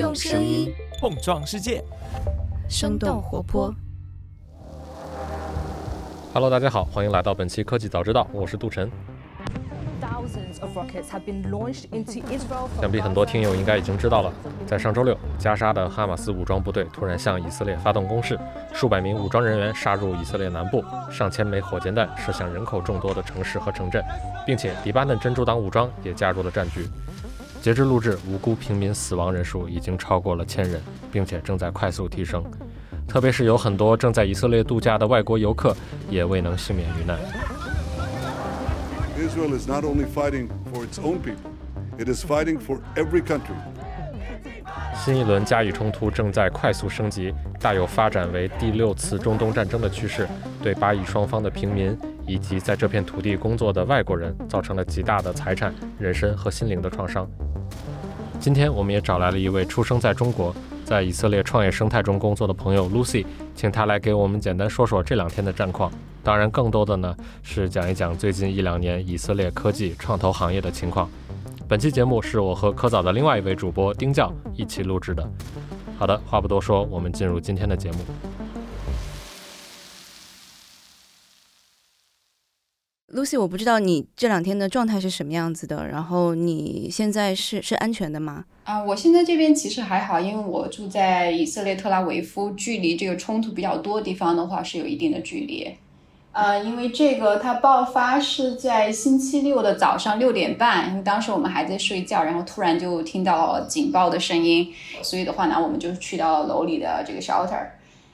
用声音碰撞世界，生动活泼。Hello，大家好，欢迎来到本期科技早知道，我是杜晨。想必很多听友应该已经知道了，在上周六，加沙的哈马斯武装部队突然向以色列发动攻势，数百名武装人员杀入以色列南部，上千枚火箭弹射向人口众多的城市和城镇，并且黎巴嫩真主党武装也加入了战局。截至录制，无辜平民死亡人数已经超过了千人，并且正在快速提升。特别是有很多正在以色列度假的外国游客也未能幸免于难。Israel is not only fighting for its own people, it is fighting for every country. 新一轮加以冲突正在快速升级，大有发展为第六次中东战争的趋势，对巴以双方的平民以及在这片土地工作的外国人造成了极大的财产、人身和心灵的创伤。今天，我们也找来了一位出生在中国，在以色列创业生态中工作的朋友 Lucy，请他来给我们简单说说这两天的战况。当然，更多的呢是讲一讲最近一两年以色列科技创投行业的情况。本期节目是我和科早的另外一位主播丁教一起录制的。好的，话不多说，我们进入今天的节目。Lucy，我不知道你这两天的状态是什么样子的，然后你现在是是安全的吗？啊，我现在这边其实还好，因为我住在以色列特拉维夫，距离这个冲突比较多的地方的话是有一定的距离。呃，因为这个它爆发是在星期六的早上六点半，因为当时我们还在睡觉，然后突然就听到警报的声音，所以的话呢，我们就去到楼里的这个 shelter。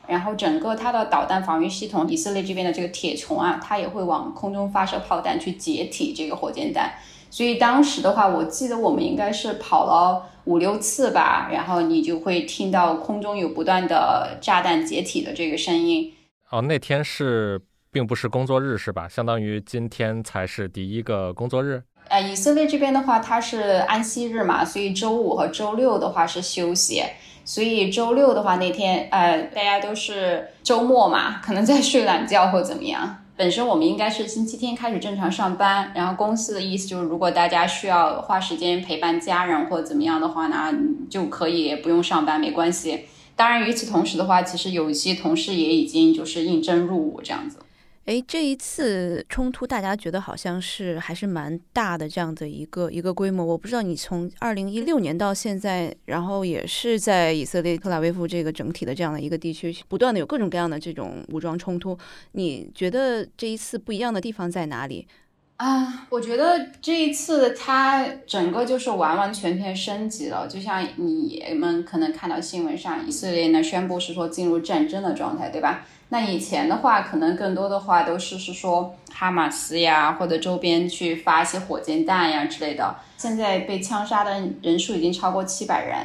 然后整个它的导弹防御系统，以色列这边的这个铁穹啊，它也会往空中发射炮弹去解体这个火箭弹。所以当时的话，我记得我们应该是跑了五六次吧，然后你就会听到空中有不断的炸弹解体的这个声音。哦，那天是并不是工作日是吧？相当于今天才是第一个工作日。呃，以色列这边的话，它是安息日嘛，所以周五和周六的话是休息。所以周六的话，那天呃，大家都是周末嘛，可能在睡懒觉或怎么样。本身我们应该是星期天开始正常上班，然后公司的意思就是，如果大家需要花时间陪伴家人或怎么样的话呢，就可以不用上班，没关系。当然，与此同时的话，其实有一些同事也已经就是应征入伍这样子。诶，这一次冲突，大家觉得好像是还是蛮大的这样的一个一个规模。我不知道你从二零一六年到现在，然后也是在以色列特拉维夫这个整体的这样的一个地区，不断的有各种各样的这种武装冲突。你觉得这一次不一样的地方在哪里？啊，我觉得这一次它整个就是完完全全升级了，就像你们可能看到新闻上，以色列呢宣布是说进入战争的状态，对吧？那以前的话，可能更多的话都是是说哈马斯呀或者周边去发一些火箭弹呀之类的。现在被枪杀的人数已经超过七百人，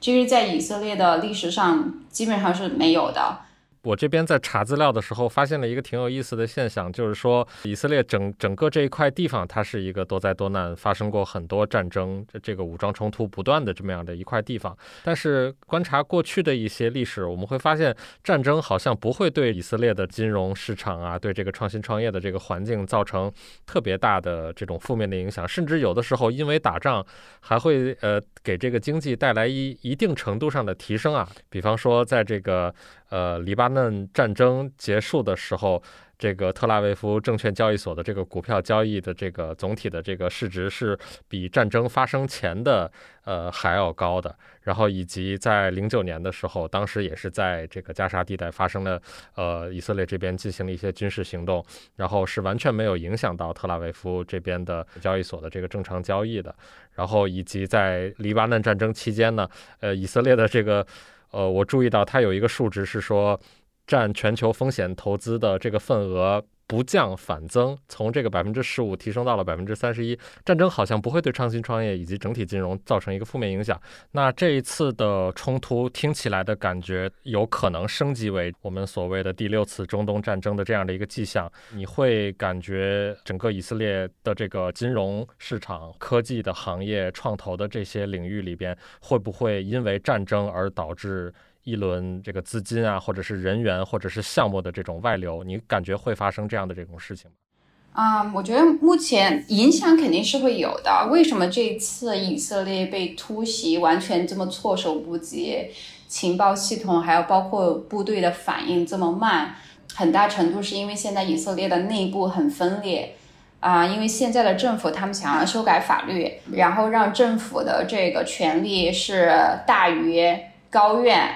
这是在以色列的历史上基本上是没有的。我这边在查资料的时候，发现了一个挺有意思的现象，就是说以色列整整个这一块地方，它是一个多灾多难、发生过很多战争、这这个武装冲突不断的这么样的一块地方。但是观察过去的一些历史，我们会发现，战争好像不会对以色列的金融市场啊，对这个创新创业的这个环境造成特别大的这种负面的影响，甚至有的时候因为打仗还会呃给这个经济带来一一定程度上的提升啊。比方说，在这个呃黎巴嫩战争结束的时候，这个特拉维夫证券交易所的这个股票交易的这个总体的这个市值是比战争发生前的呃还要高的。然后以及在零九年的时候，当时也是在这个加沙地带发生了呃以色列这边进行了一些军事行动，然后是完全没有影响到特拉维夫这边的交易所的这个正常交易的。然后以及在黎巴嫩战争期间呢，呃以色列的这个呃我注意到它有一个数值是说。占全球风险投资的这个份额不降反增，从这个百分之十五提升到了百分之三十一。战争好像不会对创新创业以及整体金融造成一个负面影响。那这一次的冲突听起来的感觉有可能升级为我们所谓的第六次中东战争的这样的一个迹象。你会感觉整个以色列的这个金融市场、科技的行业、创投的这些领域里边，会不会因为战争而导致？一轮这个资金啊，或者是人员，或者是项目的这种外流，你感觉会发生这样的这种事情吗？啊，我觉得目前影响肯定是会有的。为什么这次以色列被突袭完全这么措手不及？情报系统还有包括部队的反应这么慢，很大程度是因为现在以色列的内部很分裂啊。因为现在的政府他们想要修改法律，然后让政府的这个权力是大于高院。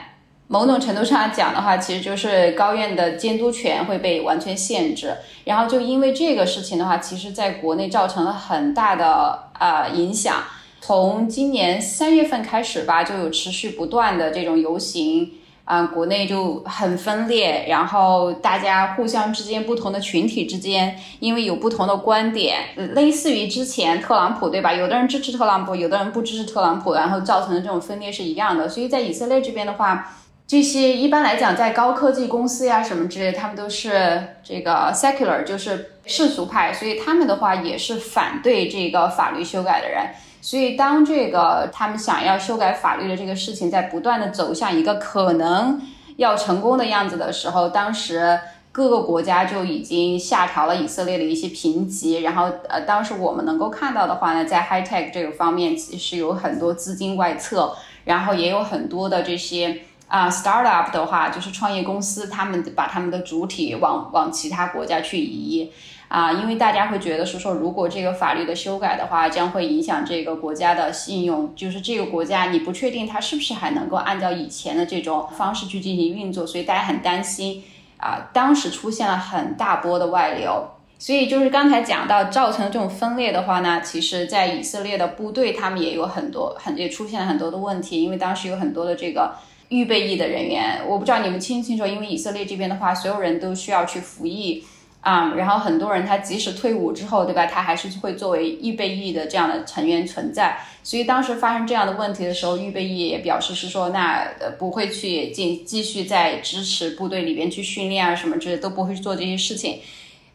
某种程度上来讲的话，其实就是高院的监督权会被完全限制。然后就因为这个事情的话，其实在国内造成了很大的呃影响。从今年三月份开始吧，就有持续不断的这种游行啊，国内就很分裂。然后大家互相之间不同的群体之间，因为有不同的观点，类似于之前特朗普对吧？有的人支持特朗普，有的人不支持特朗普，然后造成的这种分裂是一样的。所以在以色列这边的话。这些一般来讲，在高科技公司呀什么之类，他们都是这个 secular，就是世俗派，所以他们的话也是反对这个法律修改的人。所以当这个他们想要修改法律的这个事情在不断的走向一个可能要成功的样子的时候，当时各个国家就已经下调了以色列的一些评级。然后呃，当时我们能够看到的话呢，在 high tech 这个方面，其实有很多资金外撤，然后也有很多的这些。啊，startup 的话就是创业公司，他们把他们的主体往往其他国家去移啊，因为大家会觉得是说，如果这个法律的修改的话，将会影响这个国家的信用，就是这个国家你不确定它是不是还能够按照以前的这种方式去进行运作，所以大家很担心啊。当时出现了很大波的外流，所以就是刚才讲到造成这种分裂的话呢，其实在以色列的部队他们也有很多很也出现了很多的问题，因为当时有很多的这个。预备役的人员，我不知道你们清不清楚，因为以色列这边的话，所有人都需要去服役啊。然后很多人他即使退伍之后，对吧，他还是会作为预备役的这样的成员存在。所以当时发生这样的问题的时候，预备役也表示是说，那呃不会去进继续在支持部队里边去训练啊什么之类，都不会去做这些事情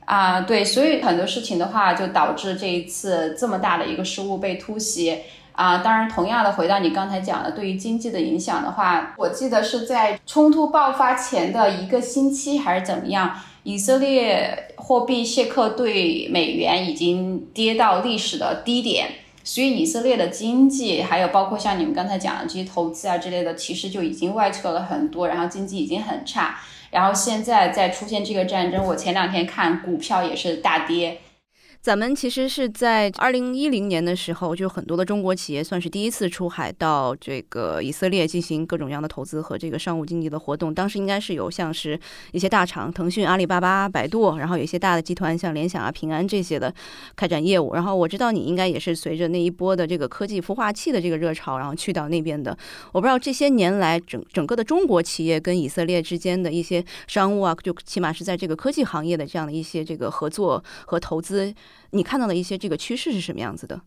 啊。对，所以很多事情的话，就导致这一次这么大的一个失误被突袭。啊，当然，同样的，回到你刚才讲的，对于经济的影响的话，我记得是在冲突爆发前的一个星期还是怎么样，以色列货币谢克对美元已经跌到历史的低点，所以以色列的经济，还有包括像你们刚才讲的这些投资啊之类的，其实就已经外撤了很多，然后经济已经很差，然后现在再出现这个战争，我前两天看股票也是大跌。咱们其实是在二零一零年的时候，就很多的中国企业算是第一次出海到这个以色列进行各种各样的投资和这个商务经济的活动。当时应该是有像是一些大厂，腾讯、阿里巴巴、百度，然后有一些大的集团像联想啊、平安这些的开展业务。然后我知道你应该也是随着那一波的这个科技孵化器的这个热潮，然后去到那边的。我不知道这些年来整整个的中国企业跟以色列之间的一些商务啊，就起码是在这个科技行业的这样的一些这个合作和投资。你看到的一些这个趋势是什么样子的？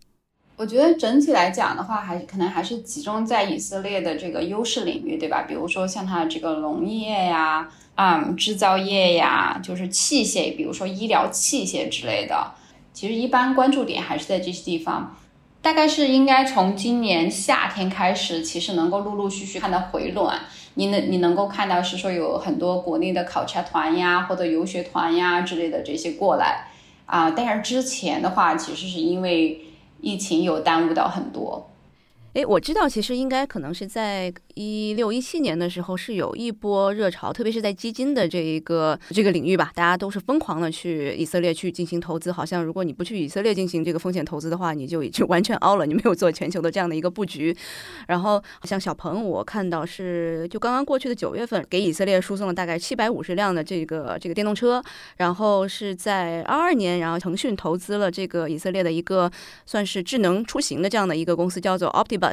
我觉得整体来讲的话，还可能还是集中在以色列的这个优势领域，对吧？比如说像它的这个农业呀、啊制造业呀，就是器械，比如说医疗器械之类的。其实一般关注点还是在这些地方。大概是应该从今年夏天开始，其实能够陆陆续续看到回暖。你能你能够看到是说有很多国内的考察团呀，或者游学团呀之类的这些过来。啊，但是之前的话，其实是因为疫情有耽误到很多。哎，我知道，其实应该可能是在。一六一七年的时候是有一波热潮，特别是在基金的这一个这个领域吧，大家都是疯狂的去以色列去进行投资。好像如果你不去以色列进行这个风险投资的话，你就已经完全凹了，你没有做全球的这样的一个布局。然后像小鹏，我看到是就刚刚过去的九月份，给以色列输送了大概七百五十辆的这个这个电动车。然后是在二二年，然后腾讯投资了这个以色列的一个算是智能出行的这样的一个公司，叫做 Optima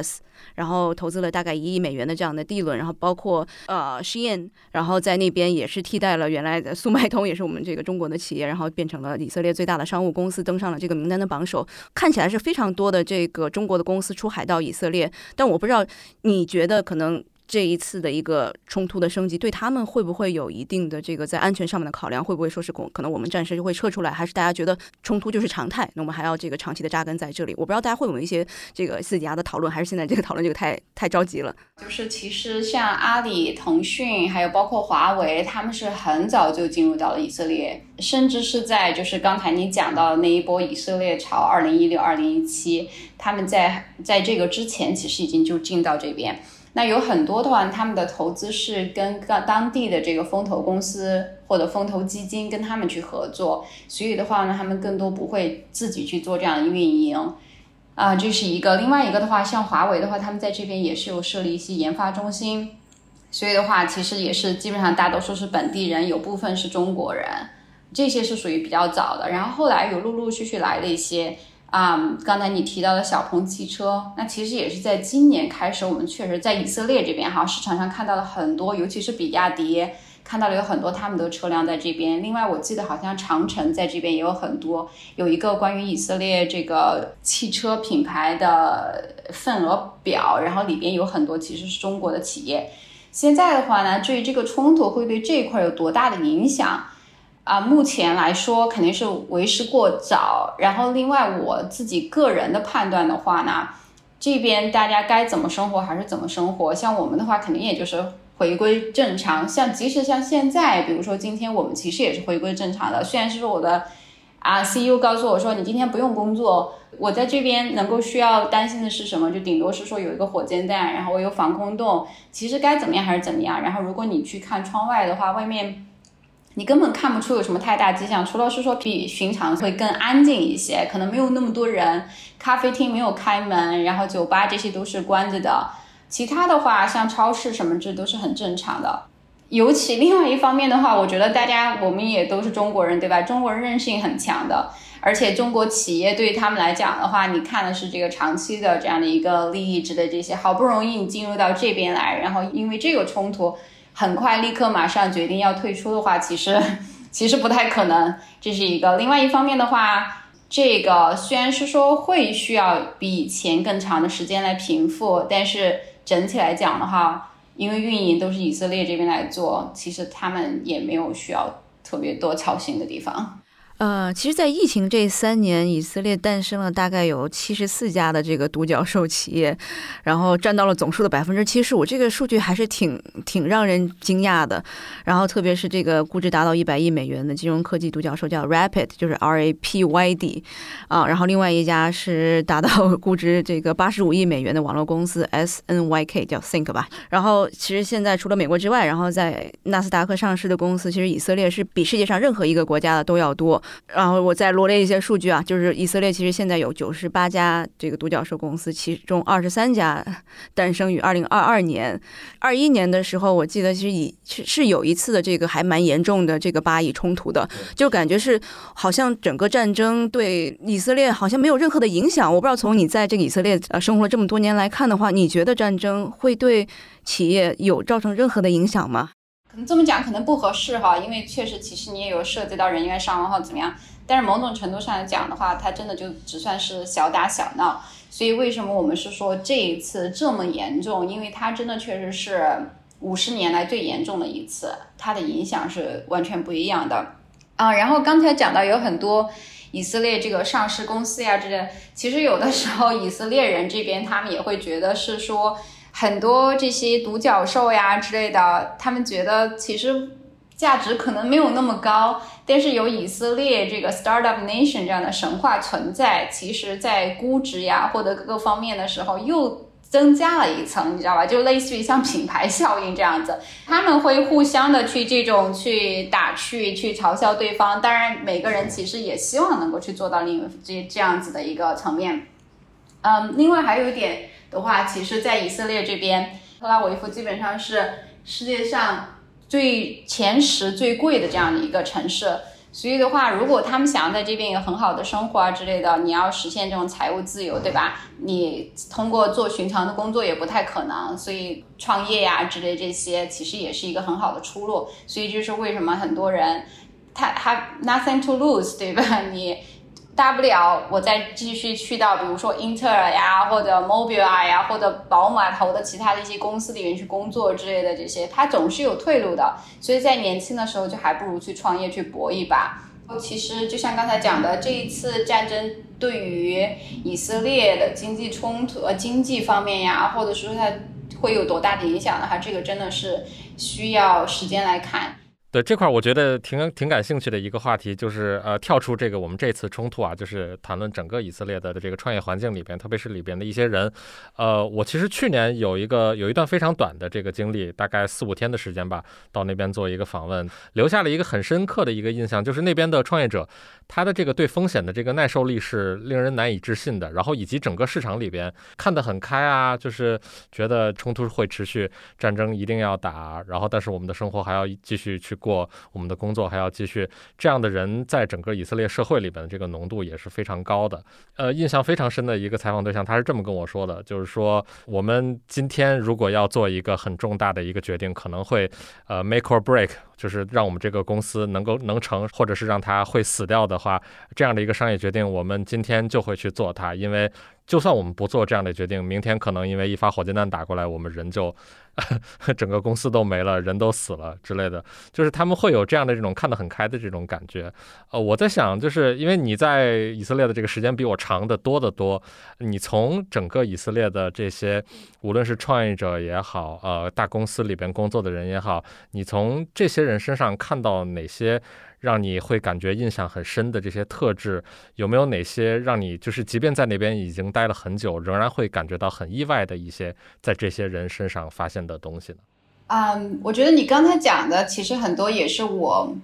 然后投资了大概一亿美元的。这样的地轮，然后包括呃实验，然后在那边也是替代了原来的速卖通，也是我们这个中国的企业，然后变成了以色列最大的商务公司，登上了这个名单的榜首。看起来是非常多的这个中国的公司出海到以色列，但我不知道你觉得可能这一次的一个冲突的升级，对他们会不会有一定的这个在安全上面的考量？会不会说是可能我们暂时就会撤出来？还是大家觉得冲突就是常态？那我们还要这个长期的扎根在这里？我不知道大家会有一些这个私底下的讨论，还是现在这个讨论这个太太着急了？就是其实像阿里、腾讯，还有包括华为，他们是很早就进入到了以色列，甚至是在就是刚才你讲到的那一波以色列潮，二零一六、二零一七，他们在在这个之前其实已经就进到这边。那有很多的话，他们的投资是跟当当地的这个风投公司或者风投基金跟他们去合作，所以的话呢，他们更多不会自己去做这样的运营，啊，这是一个。另外一个的话，像华为的话，他们在这边也是有设立一些研发中心，所以的话，其实也是基本上大多数是本地人，有部分是中国人，这些是属于比较早的。然后后来有陆陆续续来了一些。啊，刚才你提到的小鹏汽车，那其实也是在今年开始，我们确实在以色列这边哈市场上看到了很多，尤其是比亚迪，看到了有很多他们的车辆在这边。另外，我记得好像长城在这边也有很多，有一个关于以色列这个汽车品牌的份额表，然后里边有很多其实是中国的企业。现在的话呢，至于这个冲突会对这一块有多大的影响？啊，目前来说肯定是为时过早。然后，另外我自己个人的判断的话呢，这边大家该怎么生活还是怎么生活。像我们的话，肯定也就是回归正常。像即使像现在，比如说今天我们其实也是回归正常的。虽然是说我的啊 CEO 告诉我说你今天不用工作，我在这边能够需要担心的是什么？就顶多是说有一个火箭弹，然后我有防空洞。其实该怎么样还是怎么样。然后如果你去看窗外的话，外面。你根本看不出有什么太大迹象，除了是说比寻常会更安静一些，可能没有那么多人，咖啡厅没有开门，然后酒吧这些都是关着的。其他的话，像超市什么这都是很正常的。尤其另外一方面的话，我觉得大家我们也都是中国人，对吧？中国人韧性很强的，而且中国企业对于他们来讲的话，你看的是这个长期的这样的一个利益值的这些，好不容易你进入到这边来，然后因为这个冲突。很快，立刻马上决定要退出的话，其实 其实不太可能。这是一个。另外一方面的话，这个虽然是说会需要比以前更长的时间来平复，但是整体来讲的话，因为运营都是以色列这边来做，其实他们也没有需要特别多操心的地方。呃，其实，在疫情这三年，以色列诞生了大概有七十四家的这个独角兽企业，然后占到了总数的百分之七十五。这个数据还是挺挺让人惊讶的。然后，特别是这个估值达到一百亿美元的金融科技独角兽叫 Rapid，就是 R A P Y D 啊。然后，另外一家是达到 估值这个八十五亿美元的网络公司 S N Y K，叫 Think 吧。然后，其实现在除了美国之外，然后在纳斯达克上市的公司，其实以色列是比世界上任何一个国家的都要多。然后我再罗列一些数据啊，就是以色列其实现在有九十八家这个独角兽公司，其中二十三家 诞生于二零二二年、二一年的时候，我记得其实以是是有一次的这个还蛮严重的这个巴以冲突的，就感觉是好像整个战争对以色列好像没有任何的影响。我不知道从你在这个以色列呃生活了这么多年来看的话，你觉得战争会对企业有造成任何的影响吗？可能这么讲可能不合适哈，因为确实其实你也有涉及到人员伤亡或怎么样。但是某种程度上来讲的话，它真的就只算是小打小闹。所以为什么我们是说这一次这么严重？因为它真的确实是五十年来最严重的一次，它的影响是完全不一样的啊。然后刚才讲到有很多以色列这个上市公司呀，这些其实有的时候以色列人这边他们也会觉得是说。很多这些独角兽呀之类的，他们觉得其实价值可能没有那么高，但是有以色列这个 startup nation 这样的神话存在，其实在估值呀或者各个方面的时候又增加了一层，你知道吧？就类似于像品牌效应这样子，他们会互相的去这种去打趣、去嘲笑对方。当然，每个人其实也希望能够去做到另一这这样子的一个层面。嗯，另外还有一点。的话，其实，在以色列这边，特拉维夫基本上是世界上最前十最贵的这样的一个城市。所以的话，如果他们想要在这边有很好的生活啊之类的，你要实现这种财务自由，对吧？你通过做寻常的工作也不太可能。所以创业呀之类这些，其实也是一个很好的出路。所以就是为什么很多人他他 nothing to lose，对吧？你。大不了我再继续去到比如说英特尔呀，或者 Mobileye 呀，或者宝马投的其他的一些公司里面去工作之类的这些，它总是有退路的。所以在年轻的时候就还不如去创业去搏一把。其实就像刚才讲的，这一次战争对于以色列的经济冲突、呃经济方面呀，或者说它会有多大的影响的话，这个真的是需要时间来看。对这块，我觉得挺挺感兴趣的一个话题，就是呃，跳出这个我们这次冲突啊，就是谈论整个以色列的这个创业环境里边，特别是里边的一些人。呃，我其实去年有一个有一段非常短的这个经历，大概四五天的时间吧，到那边做一个访问，留下了一个很深刻的一个印象，就是那边的创业者。他的这个对风险的这个耐受力是令人难以置信的，然后以及整个市场里边看得很开啊，就是觉得冲突会持续，战争一定要打，然后但是我们的生活还要继续去过，我们的工作还要继续，这样的人在整个以色列社会里边的这个浓度也是非常高的。呃，印象非常深的一个采访对象，他是这么跟我说的，就是说我们今天如果要做一个很重大的一个决定，可能会呃 make or break。就是让我们这个公司能够能成，或者是让它会死掉的话，这样的一个商业决定，我们今天就会去做它，因为。就算我们不做这样的决定，明天可能因为一发火箭弹打过来，我们人就 整个公司都没了，人都死了之类的。就是他们会有这样的这种看得很开的这种感觉。呃，我在想，就是因为你在以色列的这个时间比我长的多得多，你从整个以色列的这些，无论是创业者也好，呃，大公司里边工作的人也好，你从这些人身上看到哪些？让你会感觉印象很深的这些特质，有没有哪些让你就是即便在那边已经待了很久，仍然会感觉到很意外的一些在这些人身上发现的东西呢？嗯，我觉得你刚才讲的其实很多也是我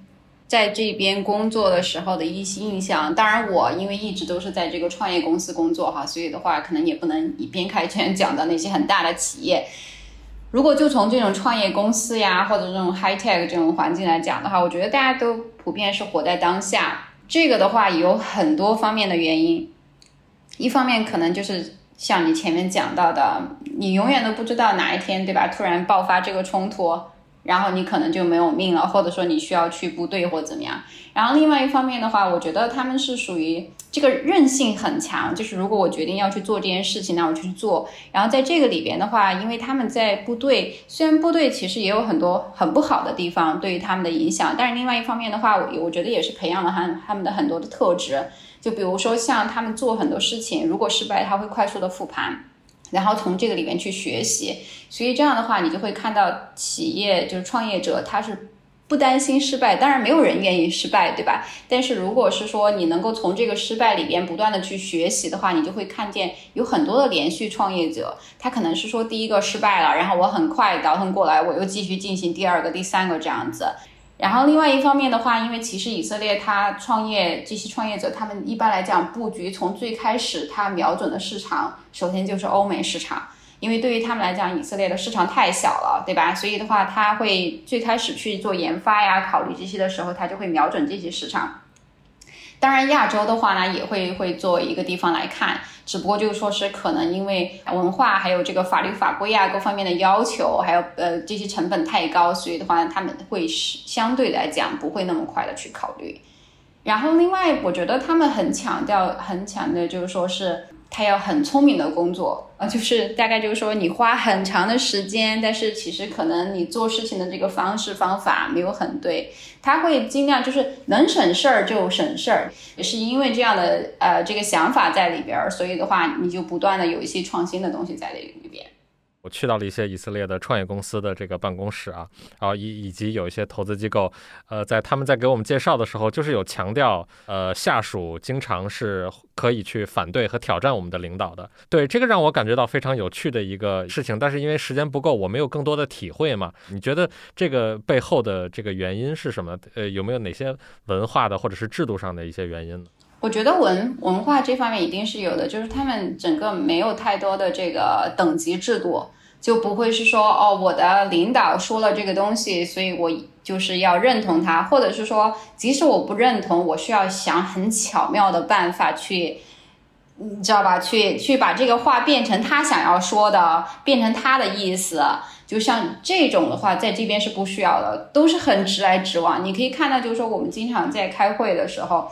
在这边工作的时候的一些印象。当然，我因为一直都是在这个创业公司工作哈，所以的话可能也不能以偏概全讲到那些很大的企业。如果就从这种创业公司呀，或者这种 high tech 这种环境来讲的话，我觉得大家都普遍是活在当下。这个的话有很多方面的原因，一方面可能就是像你前面讲到的，你永远都不知道哪一天，对吧？突然爆发这个冲突。然后你可能就没有命了，或者说你需要去部队或怎么样。然后另外一方面的话，我觉得他们是属于这个韧性很强，就是如果我决定要去做这件事情，那我就去做。然后在这个里边的话，因为他们在部队，虽然部队其实也有很多很不好的地方对于他们的影响，但是另外一方面的话，我我觉得也是培养了他他们的很多的特质。就比如说像他们做很多事情，如果失败，他会快速的复盘。然后从这个里面去学习，所以这样的话，你就会看到企业就是创业者，他是不担心失败。当然，没有人愿意失败，对吧？但是如果是说你能够从这个失败里边不断的去学习的话，你就会看见有很多的连续创业者，他可能是说第一个失败了，然后我很快倒腾过来，我又继续进行第二个、第三个这样子。然后另外一方面的话，因为其实以色列它创业这些创业者，他们一般来讲布局从最开始，他瞄准的市场首先就是欧美市场，因为对于他们来讲，以色列的市场太小了，对吧？所以的话，他会最开始去做研发呀，考虑这些的时候，他就会瞄准这些市场。当然，亚洲的话呢，也会会做一个地方来看。只不过就是说是可能因为文化还有这个法律法规啊各方面的要求，还有呃这些成本太高，所以的话他们会是相对来讲不会那么快的去考虑。然后另外我觉得他们很强调很强调就是说是。他要很聪明的工作啊，就是大概就是说，你花很长的时间，但是其实可能你做事情的这个方式方法没有很对。他会尽量就是能省事儿就省事儿，也是因为这样的呃这个想法在里边儿，所以的话你就不断的有一些创新的东西在里里边。我去到了一些以色列的创业公司的这个办公室啊，然后以以及有一些投资机构，呃，在他们在给我们介绍的时候，就是有强调，呃，下属经常是可以去反对和挑战我们的领导的。对这个让我感觉到非常有趣的一个事情，但是因为时间不够，我没有更多的体会嘛。你觉得这个背后的这个原因是什么？呃，有没有哪些文化的或者是制度上的一些原因呢？我觉得文文化这方面一定是有的，就是他们整个没有太多的这个等级制度，就不会是说哦，我的领导说了这个东西，所以我就是要认同他，或者是说，即使我不认同，我需要想很巧妙的办法去，你知道吧？去去把这个话变成他想要说的，变成他的意思。就像这种的话，在这边是不需要的，都是很直来直往。你可以看到，就是说我们经常在开会的时候。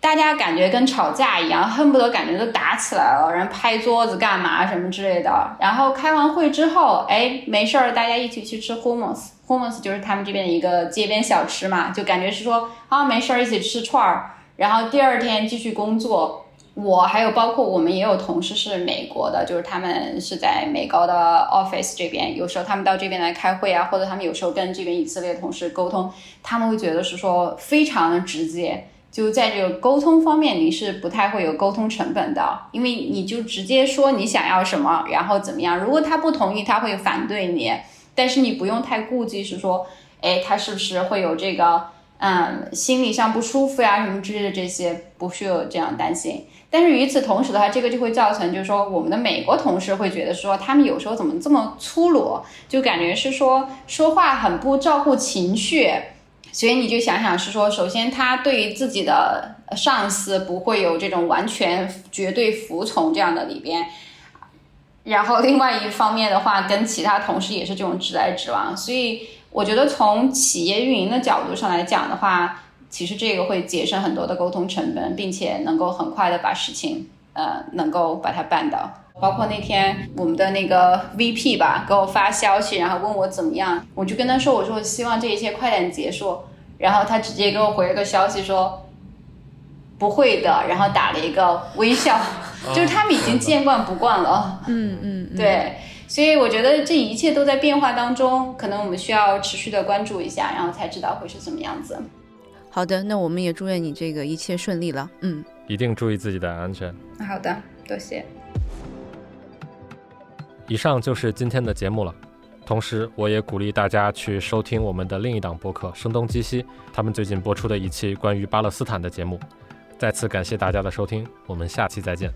大家感觉跟吵架一样，恨不得感觉都打起来了，然后拍桌子干嘛什么之类的。然后开完会之后，哎，没事儿，大家一起去吃 hummus，hummus 就是他们这边的一个街边小吃嘛，就感觉是说啊，没事儿，一起吃串儿。然后第二天继续工作。我还有包括我们也有同事是美国的，就是他们是在美高的 office 这边，有时候他们到这边来开会啊，或者他们有时候跟这边以色列同事沟通，他们会觉得是说非常直接。就在这个沟通方面，你是不太会有沟通成本的，因为你就直接说你想要什么，然后怎么样。如果他不同意，他会反对你，但是你不用太顾忌，是说，哎，他是不是会有这个，嗯，心理上不舒服呀，什么之类的，这些不需要这样担心。但是与此同时的话，这个就会造成，就是说，我们的美国同事会觉得说，他们有时候怎么这么粗鲁，就感觉是说说话很不照顾情绪。所以你就想想是说，首先他对于自己的上司不会有这种完全绝对服从这样的里边，然后另外一方面的话，跟其他同事也是这种直来直往。所以我觉得从企业运营的角度上来讲的话，其实这个会节省很多的沟通成本，并且能够很快的把事情呃能够把它办到。包括那天我们的那个 VP 吧，给我发消息，然后问我怎么样，我就跟他说，我说我希望这一切快点结束，然后他直接给我回了个消息说不会的，然后打了一个微笑，就是他们已经见惯不惯了。嗯嗯，对，所以我觉得这一切都在变化当中，可能我们需要持续的关注一下，然后才知道会是什么样子。好的，那我们也祝愿你这个一切顺利了。嗯，一定注意自己的安全。好的，多谢。以上就是今天的节目了。同时，我也鼓励大家去收听我们的另一档播客《声东击西》，他们最近播出的一期关于巴勒斯坦的节目。再次感谢大家的收听，我们下期再见。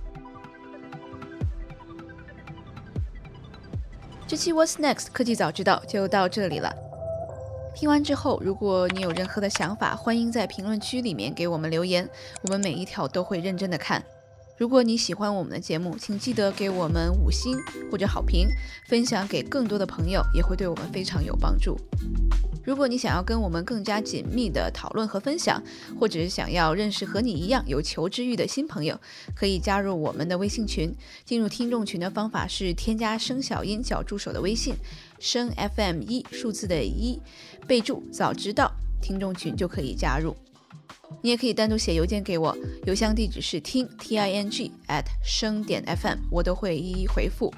这期 What's Next 科技早知道就到这里了。听完之后，如果你有任何的想法，欢迎在评论区里面给我们留言，我们每一条都会认真的看。如果你喜欢我们的节目，请记得给我们五星或者好评，分享给更多的朋友，也会对我们非常有帮助。如果你想要跟我们更加紧密的讨论和分享，或者是想要认识和你一样有求知欲的新朋友，可以加入我们的微信群。进入听众群的方法是添加声小音小助手的微信，声 FM 一数字的一，备注早知道，听众群就可以加入。你也可以单独写邮件给我，邮箱地址是听 t i n g at 声点 fm，我都会一一回复。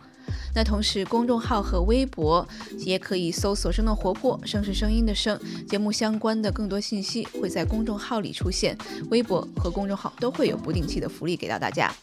那同时，公众号和微博也可以搜索“生动活泼”，声是声音的声，节目相关的更多信息会在公众号里出现，微博和公众号都会有不定期的福利给到大家。